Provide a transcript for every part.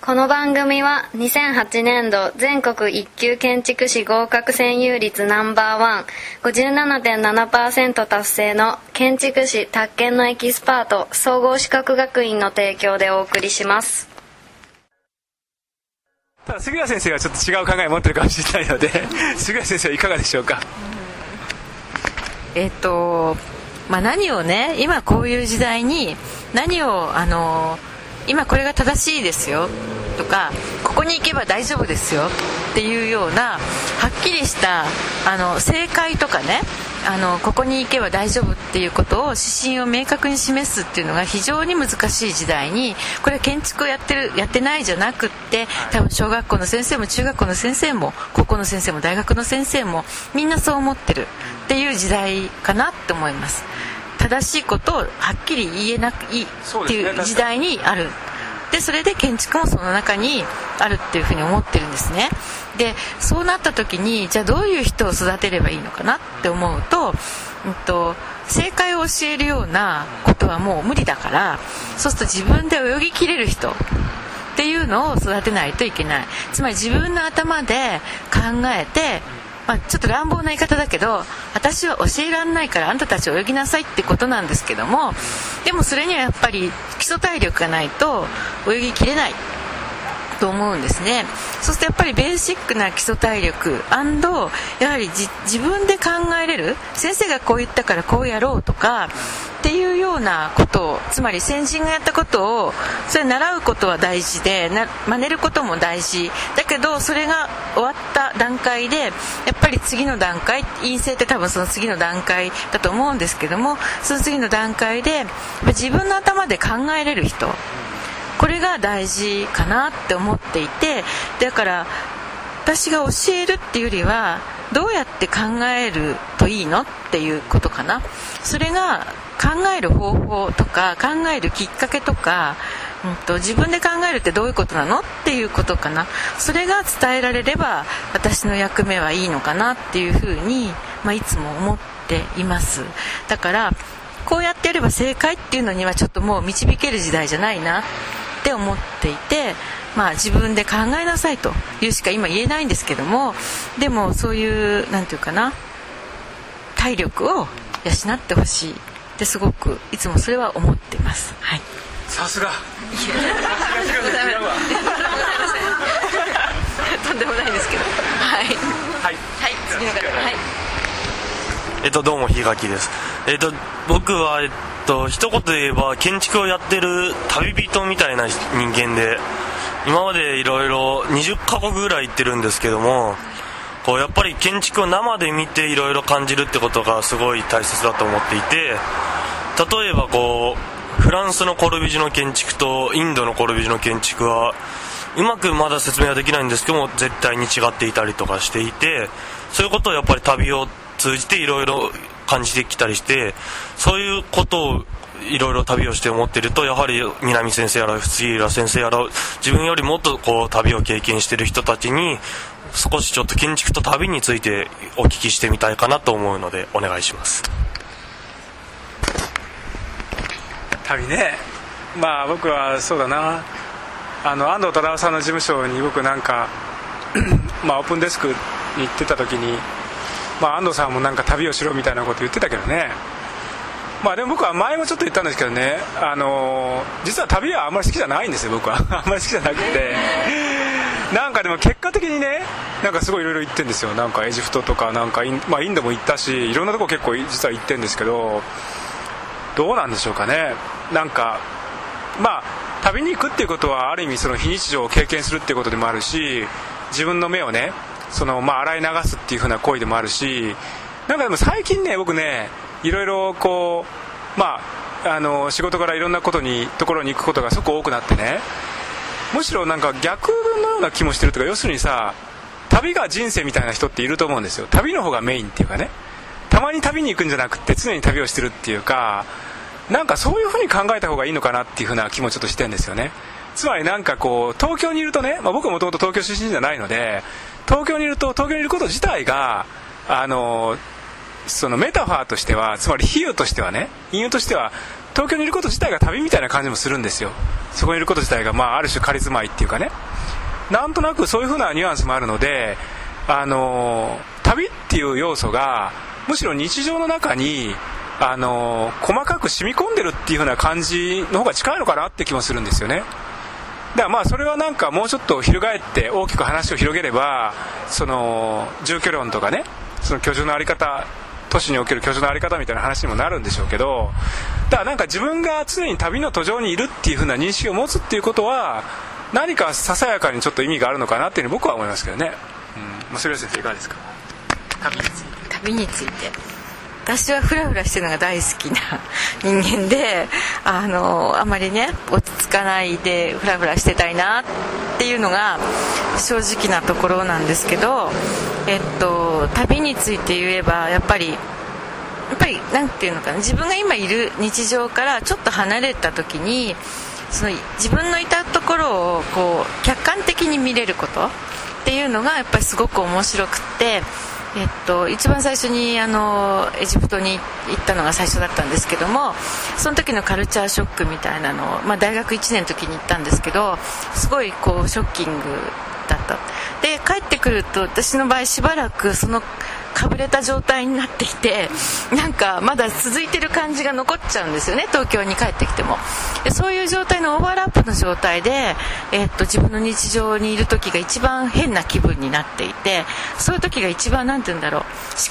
この番組は2008年度全国一級建築士合格占有率ナンバーワン57.7%達成の建築士宅建のエキスパート総合資格学院の提供でお送りします。ただ杉谷先生はちょっと違う考えを持ってるかもしれないので 杉谷先生はいかがでしょうか？えっとまあ何をね今こういう時代に何をあの今これが正しいですよとかここに行けば大丈夫ですよっていうようなはっきりしたあの正解とかねあのここに行けば大丈夫っていうことを指針を明確に示すっていうのが非常に難しい時代にこれは建築をやってるやってないじゃなくって多分小学校の先生も中学校の先生も高校の先生も大学の先生もみんなそう思ってるっていう時代かなって思います。正しいことをはっきり言えなくいいっていう時代にある。でそれで建築もその中にあるっていうふうに思ってるんですね。でそうなった時にじゃあどういう人を育てればいいのかなって思うと,、うんと、正解を教えるようなことはもう無理だからそうすると自分で泳ぎきれる人っていうのを育てないといけない。つまり自分の頭で考えてまあ、ちょっと乱暴な言い方だけど私は教えられないからあんたたち泳ぎなさいってことなんですけどもでもそれにはやっぱり基礎体力がないと泳ぎきれない。と思うんですね。そうするとやっぱりベーシックな基礎体力やはり自分で考えれる先生がこう言ったからこうやろうとかっていうようなことをつまり先人がやったことをそれ習うことは大事でな真似ることも大事。だけどそれが終わった段階でやっぱり次の段階陰性って多分その次の段階だと思うんですけどもその次の段階で自分の頭で考えれる人これが大事かなって思っていてだから私が教えるっていうよりはどうやって考えるといいのっていうことかな。それが考える方法とか考えるきっかけとか、うんと、自分で考えるってどういうことなのっていうことかな。それが伝えられれば私の役目はいいのかなっていうふうに、まあ、いつも思っています。だからこうやってやれば正解っていうのにはちょっともう導ける時代じゃないな。って思っていて、まあ、自分で考えなさいというしか今言えないんですけどもでもそういう何て言うかな体力を養ってほしい。ってすごくいつもそれは思ってます。はい。さすが。とんでもないですけど。はい。はい、はい、次の方。はい。えっとどうもひがきです。えっと僕はえっと一言で言えば建築をやってる旅人みたいな人間で今までいろいろ20カ国ぐらい行ってるんですけどもこうやっぱり建築を生で見ていろいろ感じるってことがすごい大切だと思っていて例えばこうフランスのコルビジュの建築とインドのコルビジュの建築はうまくまだ説明はできないんですけども絶対に違っていたりとかしていてそういうことをやっぱり旅を通じていろいろ感じてきたりしてそういうことをいろいろ旅をして思ってるとやはり南先生やら杉浦先生やら自分よりもっとこう旅を経験してる人たちに少しちょっと建築と旅についてお聞きしてみたいかなと思うのでお願いします。旅ね。まあ僕はそうだな。あの安藤忠雄さんの事務所に僕なんか まあオープンデスクに行ってた時にまあ、安藤さんもなんか旅をしろみたいなこと言ってたけどね。まあでも僕は前もちょっと言ったんですけどね。あの実は旅はあんまり好きじゃないんですよ僕は。あんまり好きじゃなくて。なんかでも結果的にねなんかすごいいろいろ行ってんですよ。なんかエジプトとかなんかイン,、まあ、インドも行ったしいろんなとこ結構実は行ってんですけど。どうなんでしょうかね。なんかまあ旅に行くっていうことはある意味その非日常を経験するっていうことでもあるし自分の目をねその、まあ、洗い流すっていう風な行為でもあるしなんかでも最近ね僕ねいろいろこうまああの仕事からいろんなことにところに行くことがすごく多くなってねむしろなんか逆のような気もしてるとか要するにさ旅が人生みたいな人っていると思うんですよ。旅の方がメインっていうかね。たまに旅に行くんじゃなくて常に旅をしてるっていうかなんかそういうふうに考えた方がいいのかなっていうふうな気もちょっとしてるんですよね。つまりなんかこう東京にいるとね、まあ、僕もともと東京出身じゃないので東京にいると東京にいること自体があのそのメタファーとしてはつまり比喩としてはね比喩としては東京にいること自体が旅みたいな感じもするんですよ。そこにいること自体が、まあ、ある種仮住まいっていうかね。なんとなくそういう風なニュアンスもあるのであの旅っていう要素がむしろ日常の中にあの細かく染み込んでるっていう風な感じの方が近いのかなって気もするんですよね。だからまあそれはなんかもうちょっと翻って大きく話を広げればその住居論とかねその居住の在り方都市における居住の在り方みたいな話にもなるんでしょうけどだからなんか自分が常に旅の途上にいるっていう風な認識を持つっていうことは何かささやかにちょっと意味があるのかなっていうふうに僕は思いますけどね、うん、まあ、それ先生いかがですか？旅について旅について。私はフラフラしてるのが大好きな人間であのあまりね落ち着かないでフラフラしてたいなっていうのが正直なところなんですけど、えっと、旅について言えばやっぱりやっぱり何て言うのかな自分が今いる日常からちょっと離れた時にその自分のいたところをこう客観的に見れることっていうのがやっぱりすごく面白くってえっと、一番最初にあのエジプトに行ったのが最初だったんですけどもその時のカルチャーショックみたいなのを、まあ、大学1年の時に行ったんですけどすごいこうショッキングだった。で帰ってくると私の場合しばらくそのかぶれた状態になっていてなんかまだ続いてる感じが残っちゃうんですよね東京に帰ってきても。でそういう状態のオーバーラップの状態で、えー、っと自分の日常にいる時が一番変な気分になっていてそういう時が一番何て言うんだろう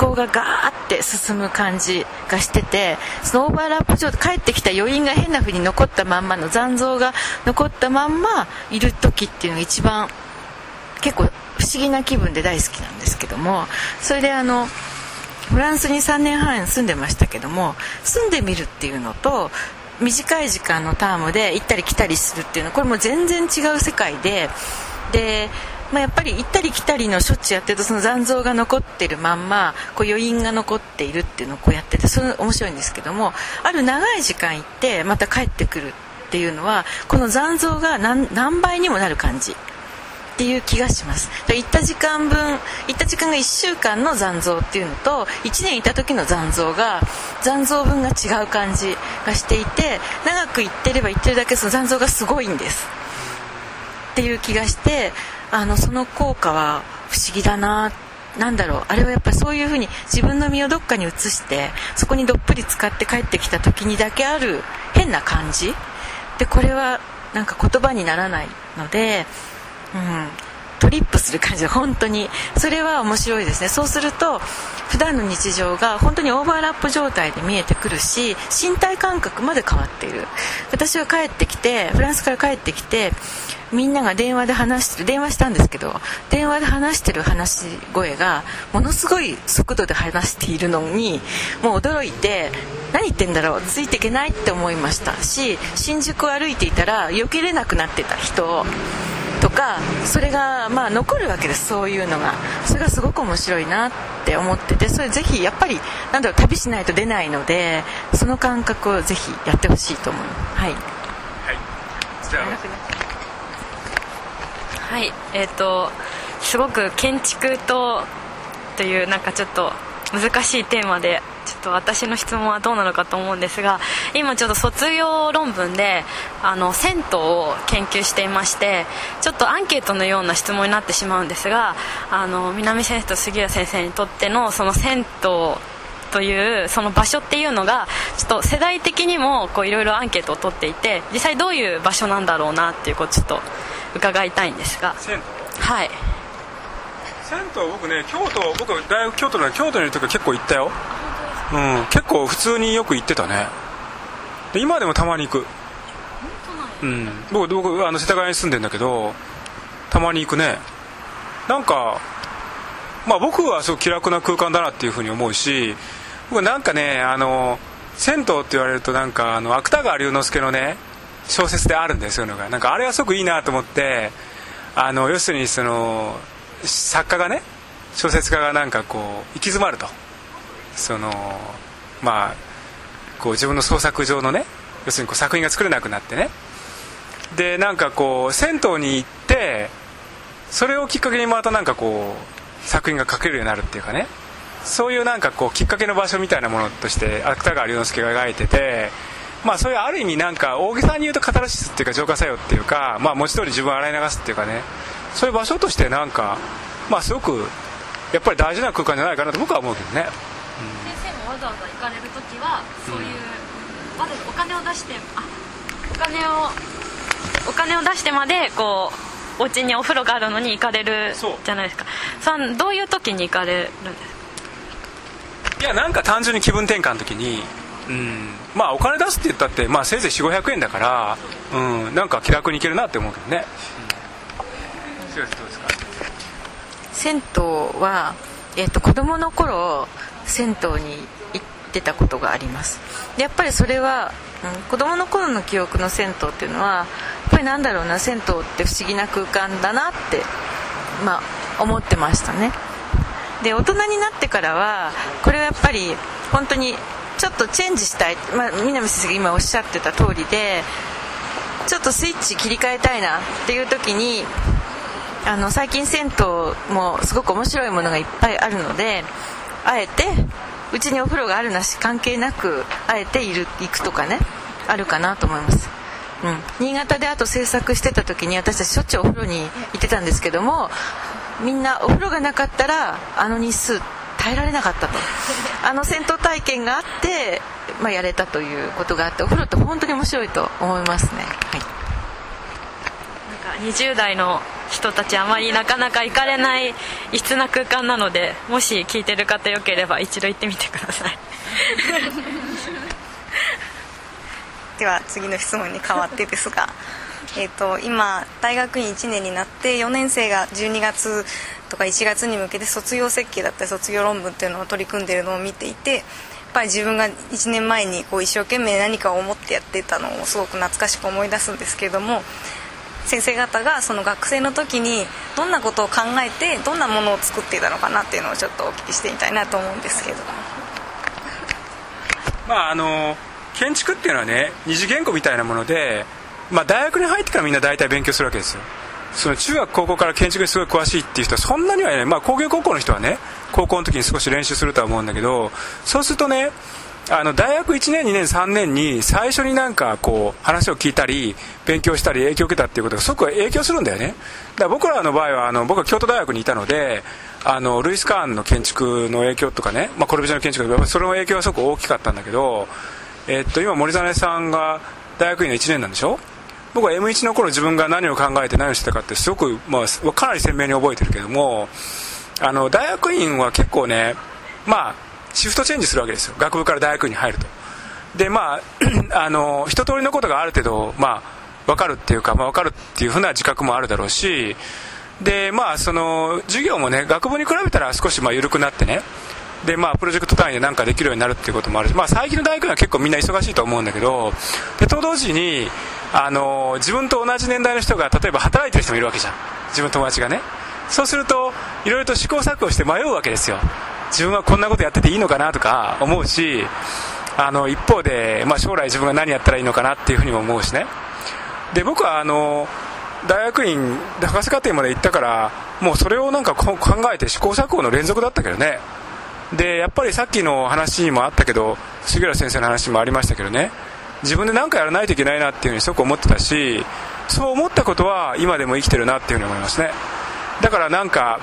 思考がガーって進む感じがしててそのオーバーラップ状態帰ってきた余韻が変な風に残ったまんまの残像が残ったまんまいる時っていうのが一番結構不思議な気分で大好きなんですけどもそれであのフランスに3年半住んでましたけども住んでみるっていうのと短い時間のタームで行ったり来たりするっていうのはこれも全然違う世界でで、まあ、やっぱり行ったり来たりのしょっちゅうやってるとその残像が残ってるまんまこう余韻が残っているっていうのをこうやっててそれ面白いんですけどもある長い時間行ってまた帰ってくるっていうのはこの残像が何倍にもなる感じ。っていう気がします。行った時間分行った時間が1週間の残像っていうのと1年いた時の残像が残像分が違う感じがしていて長く行ってれば行ってるだけその残像がすごいんです。っていう気がしてあのその効果は不思議だななんだろう。あれはやっぱりそういうふうに自分の身をどっかに移してそこにどっぷり使って帰ってきた時にだけある変な感じ。でこれはなんか言葉にならないのでうん、トリップする感じで本当にそれは面白いですね。そうすると普段の日常が本当にオーバーラップ状態で見えてくるし身体感覚まで変わっている。私は帰ってきてフランスから帰ってきてみんなが電話で話してる電話したんですけど電話で話してる話し声がものすごい速度で話しているのにもう驚いて何言ってんだろうついていけないって思いました。し新宿を歩いていたら避けれなくなってた人。をとかそれがまあ残るわけですそういうのが。それがすごく面白いなって思っててそれぜひやっぱりなんだろう旅しないと出ないのでその感覚をぜひやってほしいと思います。はい、はい、じゃあ。はい。えっ、ー、とすごく建築とというなんかちょっと難しいテーマでちょっと私の質問はどうなのかと思うんですが今ちょっと卒業論文であの銭湯を研究していましてちょっとアンケートのような質問になってしまうんですがあの南先生と杉谷先生にとってのその銭湯というその場所っていうのがちょっと世代的にもいろいろアンケートを取っていて実際どういう場所なんだろうなっていうことをちょっと伺いたいんですが。はい。銭湯僕ね京都僕大学京都の京都にいる時は結構行ったようん。結構普通によく行ってたね。で今でもたまに行く。うん。僕僕あの世田谷に住んでんだけどたまに行くね。なんかまあ僕はすごく気楽な空間だなっていうふうに思うし僕なんかねあの銭湯って言われるとなんかあの芥川龍之介のね小説であるんですよのが。なんかあれはすごくいいなと思ってあの要するにその作家がね小説家がなんかこう行き詰まるとそのまあこう自分の創作上のね要するにこう作品が作れなくなってね。でなんかこう銭湯に行ってそれをきっかけにまたなんかこう作品が書けるようになるっていうかね。そういうなんかこうきっかけの場所みたいなものとして芥川龍之介が描いててまあそういうある意味なんか大げさに言うとカタルシスっていうか浄化作用っていうかまあ文字通り自分を洗い流すっていうかね。そういう場所としてなんかまあすごくやっぱり大事な空間じゃないかなと僕は思うけどね。ざわざ行かれる時はそういう、わざわざお金を出してあお金をお金を出してまでこうお家にお風呂があるのに行かれるそう。じゃないですか。さんどういう時に行かれるんですか？いやなんか単純に気分転換の時にうん。まあお金出すって言ったって、まあ、せいぜい4500円だから、う。ん、なんか気楽に行けるなって思うけどね、うん、どうですか？銭湯は、えっと子供の頃銭湯に行ってたことがあります。でやっぱりそれは、うん、子供の頃の記憶の銭湯っていうのはやっぱりなんだろうな銭湯って不思議な空間だなって、まあ、思ってましたね。で大人になってからはこれはやっぱり本当にちょっとチェンジしたい、まあ、南先生が今おっしゃってた通りでちょっとスイッチ切り替えたいなっていう時にあの最近銭湯もすごく面白いものがいっぱいあるのであえてうちにお風呂があるなし関係なくあえている行くとかねあるかなと思います、うん、新潟であと制作してた時に私たちしょっちゅうお風呂に行ってたんですけどもみんなお風呂がなかったらあの日数耐えられなかったと。あの銭湯体験があって、まあ、やれたということがあってお風呂って本当に面白いと思いますね、はい。なんか20代の人たちあまりなかなか行かれない異質な空間なのでもし聞いてる方よければ一度行ってみてください。では次の質問に変わってですが えーと今大学院1年になって4年生が12月とか1月に向けて卒業設計だったり卒業論文っていうのを取り組んでるのを見ていてやっぱり自分が1年前にこう一生懸命何かを思ってやってたのをすごく懐かしく思い出すんですけれども先生方がその学生の時にどんなことを考えてどんなものを作っていたのかなっていうのをちょっとお聞きしてみたいなと思うんですけどまああの建築っていうのはね二次元語みたいなもので、まあ、大学に入ってからみんな大体勉強するわけですよ。その中学高校から建築にすごい詳しいっていう人はそんなにはね、まあ、工業高校の人はね高校の時に少し練習するとは思うんだけどそうするとねあの大学1年2年3年に最初になんかこう話を聞いたり勉強したり影響を受けたっていうことがすごく影響するんだよね。だから僕らの場合はあの僕は京都大学にいたのであのルイス・カーンの建築の影響とかね、まあ、コルビジェの建築のそれの影響はすごく大きかったんだけど、えっと今森実さんが大学院の1年なんでしょ？僕は M1 の頃自分が何を考えて何をしてたかってすごく、まあ、かなり鮮明に覚えてるけどもあの大学院は結構ねまあシフトチェンジするわけですよ。学部から大学に入ると。でまあ あの一通りのことがある程度まあ分かるっていうか、まあ、分かるっていうふうな自覚もあるだろうしでまあその授業もね学部に比べたら少しまあ緩くなってねでまあプロジェクト単位で何かできるようになるっていうこともあるし、まあ、最近の大学は結構みんな忙しいと思うんだけどでと同時にあの自分と同じ年代の人が例えば働いてる人もいるわけじゃん。自分の友達がね。そうするといろいろと試行錯誤して迷うわけですよ。自分はこんなことやってていいのかなとか思うしあの一方で、まあ、将来自分が何やったらいいのかなっていうふうにも思うしね。で僕はあの大学院博士課程まで行ったからもうそれをなんか考えて試行錯誤の連続だったけどね。でやっぱりさっきの話にもあったけど杉浦先生の話もありましたけどね。自分で何かやらないといけないなっていうふうにすごく思ってたしそう思ったことは今でも生きてるなっていうふうに思いますね。だからなんか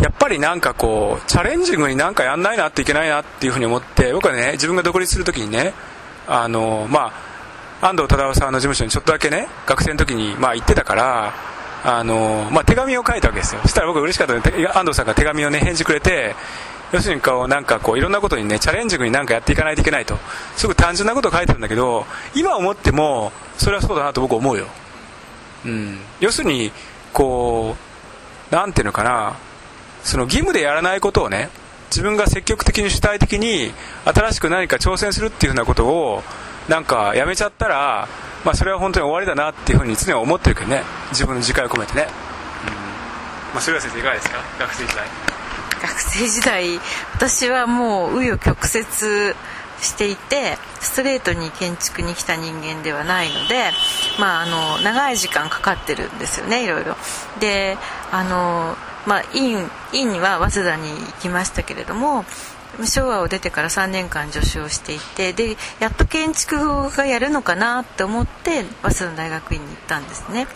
やっぱりなんかこうチャレンジングになんかやんないなっていけないなっていうふうに思って僕はね自分が独立するときにねあのまあ安藤忠雄さんの事務所にちょっとだけね学生の時にまあ行ってたからあの、まあ、手紙を書いたわけですよ。そしたら僕嬉しかったので安藤さんが手紙をね返事くれて要するにこうなんかこういろんなことにねチャレンジングになんかやっていかないといけないと。すごく単純なことを書いてるんだけど今思ってもそれはそうだなと僕思うよ、うん、要するにこうなんていうのかなその義務でやらないことをね自分が積極的に主体的に新しく何か挑戦するっていうふうなことをなんかやめちゃったら、まあ、それは本当に終わりだなっていうふうに常に思ってるけどね。自分の自戒を込めてね、うん。まあ、それは先生いかがですか？学生時代。学生時代私はもう紆余曲折していてストレートに建築に来た人間ではないので、まあ、あの長い時間かかってるんですよねいろいろ。であのまあ、院院には早稲田に行きましたけれども昭和を出てから3年間助手をしていてでやっと建築がやるのかなって思って早稲田大学院に行ったんですね。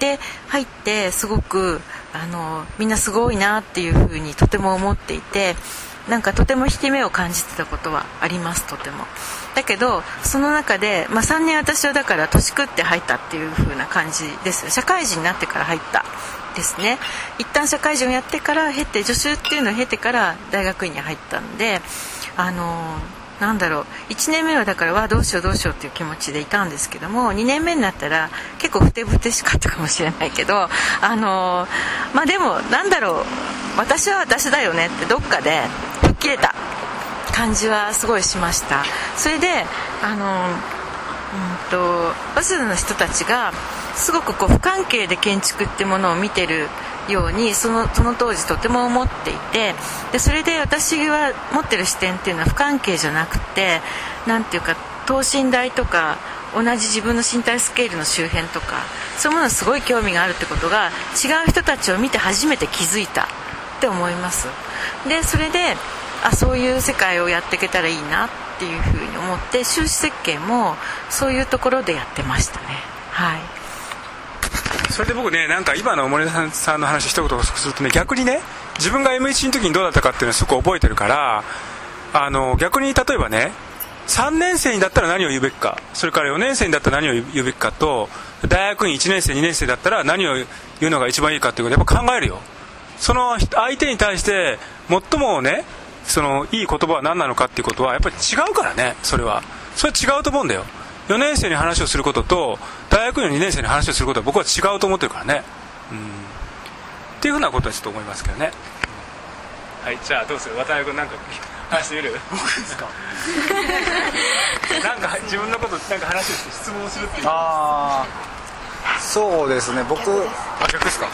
で入ってすごくあのみんなすごいなっていうふうにとても思っていてなんかとても引き目を感じてたことはありますとても。だけどその中で、まあ、3年私はだから年食って入ったっていう風な感じです社会人になってから入ったですね。一旦社会人をやってから経て助手っていうのを経てから大学院に入ったんであのなんだろう。1年目はだからわどうしようどうしようっていう気持ちでいたんですけども2年目になったら結構ふてぶてしかったかもしれないけどあのまあでもなんだろう。私は私だよねってどっかで吹っ切れた感じはすごいしました。それであのうんと早稲田の人たちがすごくこう不関係で建築ってものを見てるようにそのその当時とても思っていてでそれで私が持ってる視点っていうのは不関係じゃなくて何ていうか等身大とか同じ自分の身体スケールの周辺とかそういうものすごい興味があるってことが違う人たちを見て初めて気づいたって思います。でそれであそういう世界をやっていけたらいいなっていうふうに思って収支設計もそういうところでやってましたね。はい。それで僕ねなんか今の森田さんの話一言するとね逆にね自分が M1 の時にどうだったかっていうのはすごく覚えてるからあの逆に例えばね3年生にだったら何を言うべきかそれから4年生にだったら何を言うべきかと大学院1年生2年生だったら何を言うのが一番いいかっていうことやっぱ考えるよ。その相手に対して最もねそのいい言葉は何なのかっていうことはやっぱり違うからねそれは。それは違うと思うんだよ。4年生に話をすることと大学院の2年生に話をすることは僕は違うと思ってるからね。うん。っていうふうなことはちょっと思いますけどね。はいじゃあどうする？渡辺君なんか話してみる？僕ですか？なんか自分のことなんか話して質問するっていう。ああそうですね。僕あ逆ですか？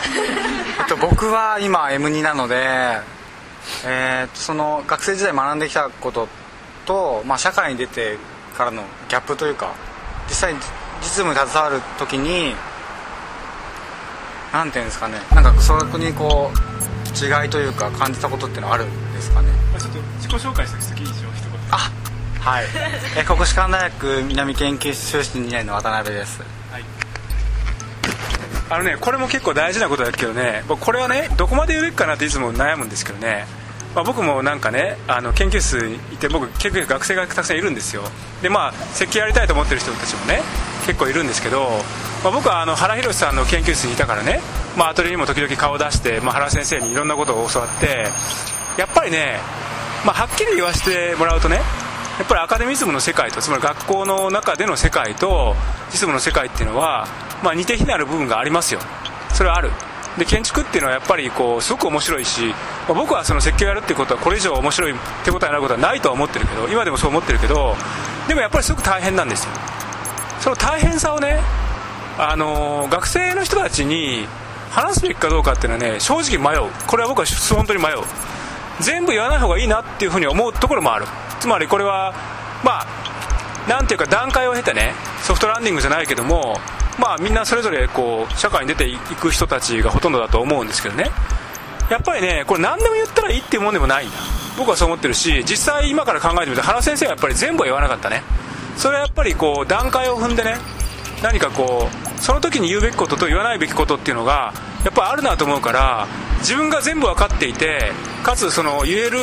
えっと僕は今 M2 なのでえー、その学生時代学んできたことと、まあ、社会に出てからのギャップというか実際実務に携わる時に何ていうんですかねなんかそこにこう違いというか感じたことっていうのはあるんですかね、まあ、ちょっと自己紹介してきていいでしょう一言あはい。え国士舘大学南研究室修士2年の渡辺です。はい。あのねこれも結構大事なことだけどねこれはねどこまで言うべきかなっていつも悩むんですけどねまあ、僕もなんかねあの研究室にいて僕結構学生がたくさんいるんですよ。でまあ設計やりたいと思ってる人たちもね結構いるんですけど、まあ、僕はあの原宏さんの研究室にいたからね、まあ、アトリエにも時々顔を出して、まあ、原先生にいろんなことを教わってやっぱりね、まあ、はっきり言わせてもらうとねやっぱりアカデミズムの世界とつまり学校の中での世界と実務の世界っていうのは、まあ、似て非なる部分がありますよ。それはある。で建築っていうのはやっぱりこうすごく面白いし、ま、僕はその設計をやるっていうことはこれ以上面白い手応えになることはないとは思ってるけど今でもそう思ってるけどでもやっぱりすごく大変なんですよ。その大変さをねあの学生の人たちに話すべきかどうかっていうのはね正直迷う。これは僕は本当に迷う。全部言わない方がいいなっていうふうに思うところもある。つまりこれはまあなんていうか段階を経てねソフトランディングじゃないけどもまあみんなそれぞれこう社会に出ていく人たちがほとんどだと思うんですけどね。やっぱりねこれ何でも言ったらいいっていうもんでもないんだ。僕はそう思ってるし実際今から考えてみると原先生はやっぱり全部は言わなかったね。それはやっぱりこう段階を踏んでね何かこうその時に言うべきことと言わないべきことっていうのがやっぱあるなと思うから自分が全部分かっていてかつその言える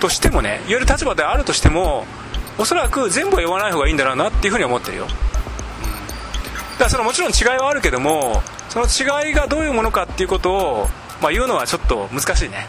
としてもね言える立場であるとしてもおそらく全部は言わない方がいいんだろうなっていうふうに思ってるよ。だからそのもちろん違いはあるけどもその違いがどういうものかっていうことを、まあ、言うのはちょっと難しいね。